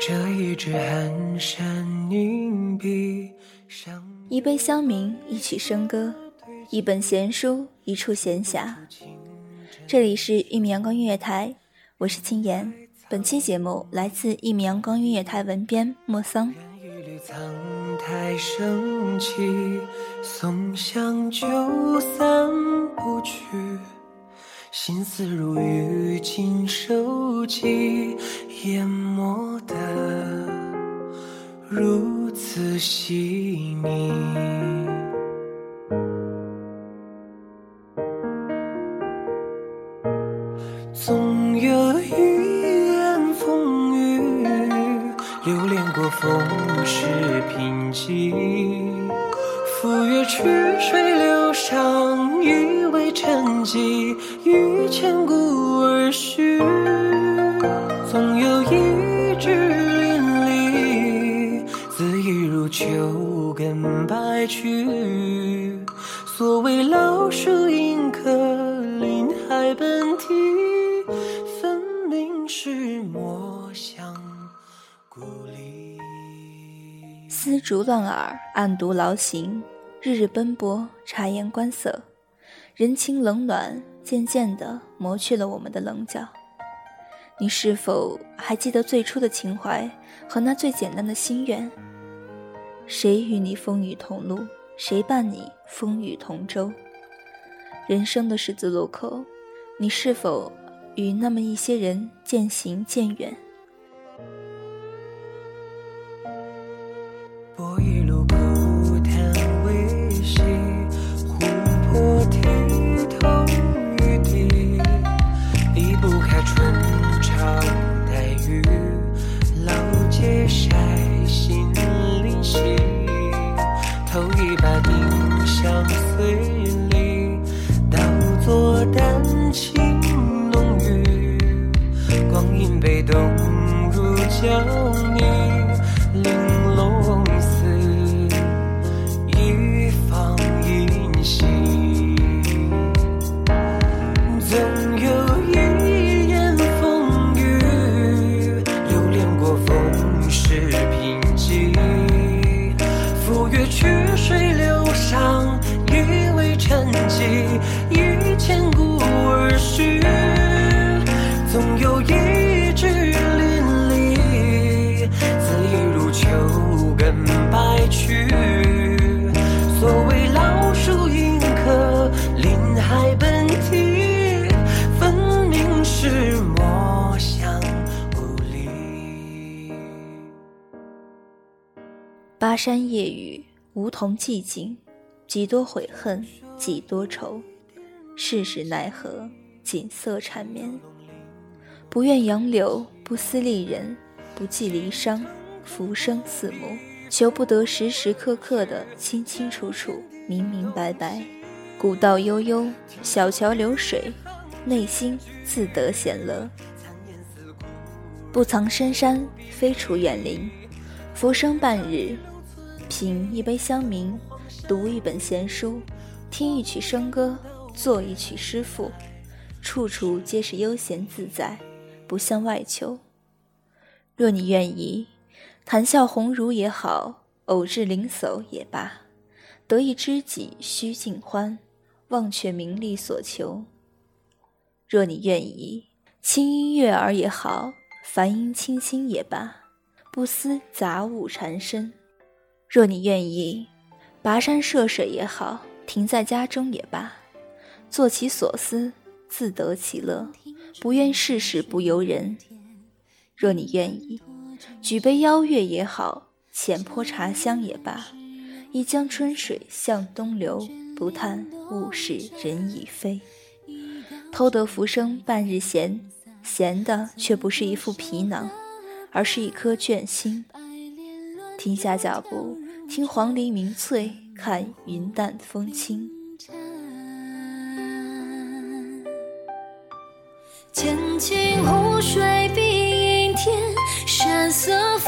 这一支寒山凝闭上一杯香茗，一曲笙歌，一本闲书，一处闲暇。这里是一米阳光音乐台，我是青言。本期节目来自一米阳光音乐台文编莫桑。升起，松香就散不去，心思如雨尽收集，淹没的如此细腻。总有一眼风雨，流连过风世贫瘠。赴约曲水流觞，沉寂，于千古而续。总有一枝淋漓，恣意如秋根白去。所谓老树迎客，林海奔啼，分明是墨香故里。丝竹乱耳，暗读劳形，日日奔波，察言观色，人情冷暖渐渐地磨去了我们的棱角。你是否还记得最初的情怀和那最简单的心愿？谁与你风雨同路？谁伴你风雨同舟？人生的十字路口，你是否与那么一些人渐行渐远？山夜雨，梧桐寂静，几多悔恨，几多愁，世事奈何，锦瑟缠绵。不愿杨柳，不思丽人，不计离殇，浮生四目，求不得时时刻刻的清清楚楚、明明白白。古道悠悠，小桥流水，内心自得闲乐。不藏深山，非处远林，浮生半日，品一杯香茗。读一本闲书，听一曲笙歌，做一曲诗赋，处处皆是悠闲自在，不向外求。若你愿意，谈笑鸿儒也好，偶至灵叟也罢，得一知己须尽欢，忘却名利所求。若你愿意，轻音悦耳也好，梵音清新也罢，不思杂物缠身。若你愿意。跋山涉水也好，停在家中也罢，做其所思，自得其乐，不愿世事不由人。若你愿意，举杯邀月也好，浅泼茶香也罢，一江春水向东流，不叹物是人已非。偷得浮生半日闲，闲的却不是一副皮囊，而是一颗倦心。停下脚步。听黄鹂鸣翠，看云淡风轻。千顷湖水碧映天，山色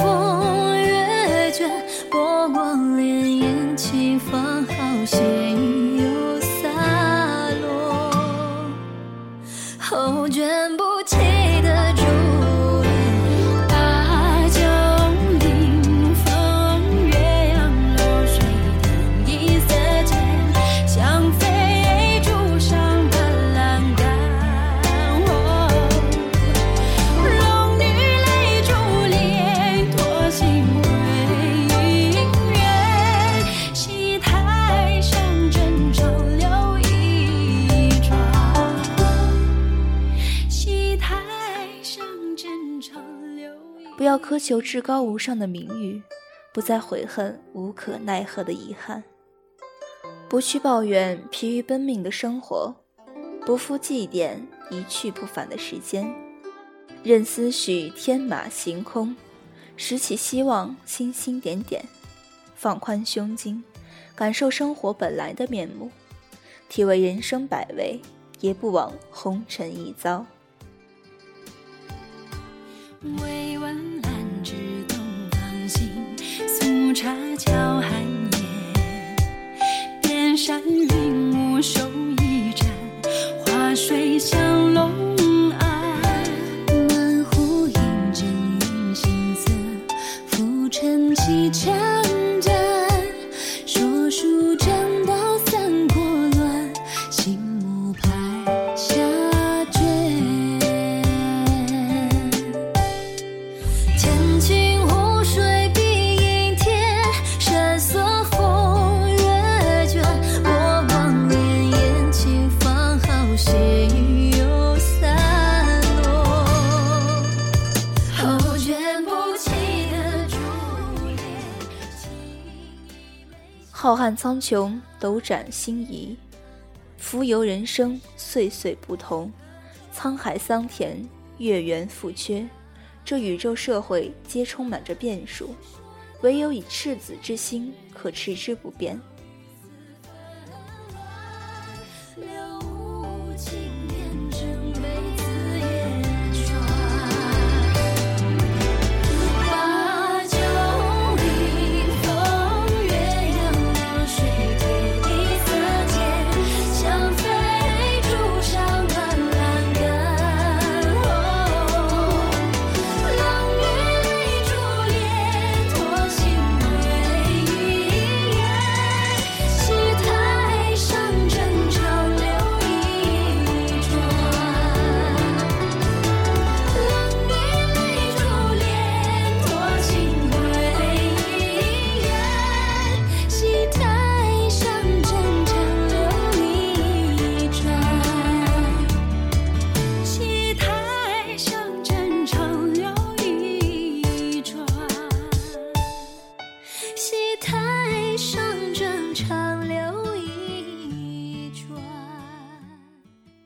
苛求至高无上的名誉，不再悔恨无可奈何的遗憾，不去抱怨疲于奔命的生活，不复祭奠一去不返的时间，任思绪天马行空，拾起希望星星点点，放宽胸襟，感受生活本来的面目，体味人生百味，也不枉红尘一遭。未闻兰芝东方行，素茶浩瀚苍穹，斗转星移，浮游人生，岁岁不同。沧海桑田，月圆复缺，这宇宙社会皆充满着变数，唯有以赤子之心，可持之不变。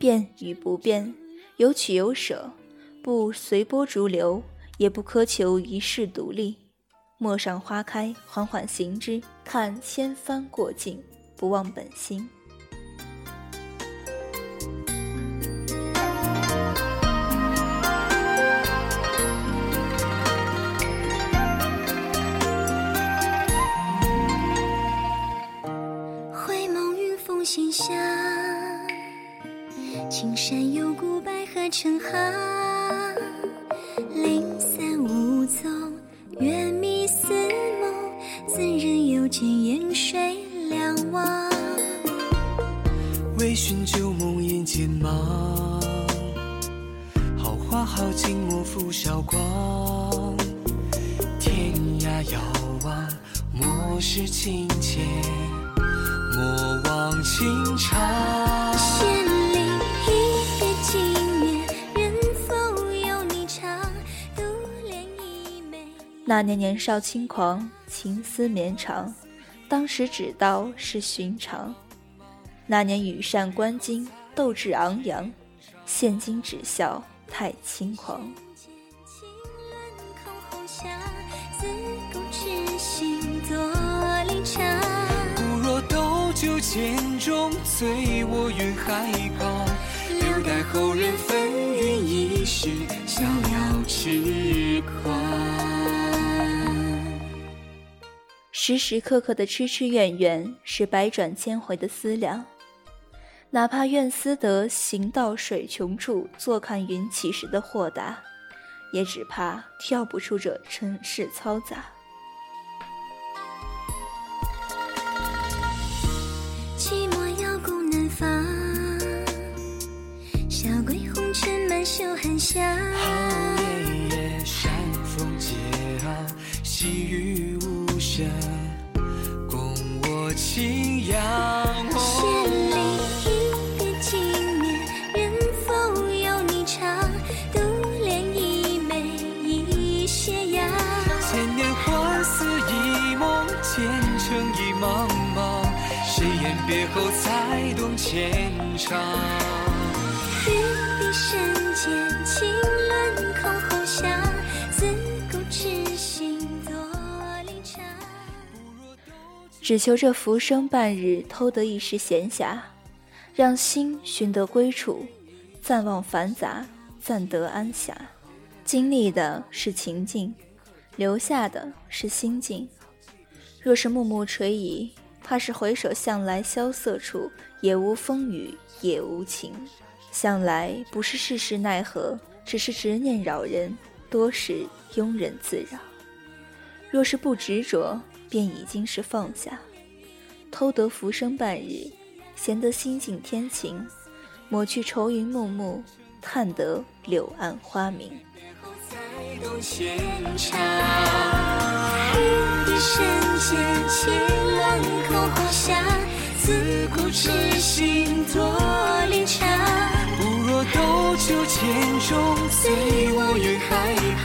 变与不变，有取有舍，不随波逐流，也不苛求一世独立。陌上花开，缓缓行之，看千帆过尽，不忘本心。微醺旧梦眼前茫，好花好景莫负韶光。天涯遥望，莫失情切，莫忘情长。千里一别经年，人否有你长？独怜一枚。那年年少轻狂，情思绵长，当时只道是寻常。那年羽扇纶巾，斗志昂扬，现今只笑太轻狂。自古痴心多离场。不若斗酒剑中，醉卧云海旁，留待后人纷纭一世，逍遥痴狂。时时刻刻的痴痴怨怨，是百转千回的思量。哪怕愿思得行到水穷处，坐看云起时的豁达，也只怕跳不出这尘世嘈杂。寂寞遥顾南方，小归红尘满袖寒香。夜夜山风桀骜，细雨无声，只求这浮生半日，偷得一时闲暇，让心寻得归处，暂忘繁杂，暂得安暇。经历的是情境，留下的是心境。若是暮暮垂疑，怕是回首向来萧瑟处，也无风雨也无晴。向来不是世事奈何，只是执念扰人，多是庸人自扰。若是不执着，便已经是放下。偷得浮生半日，闲得心境天晴，抹去愁云暮暮，叹得柳暗花明。才懂牵肠。玉笛深间，情乱空红霞。自古痴心多离场。不若斗酒剑中，醉卧云海旁，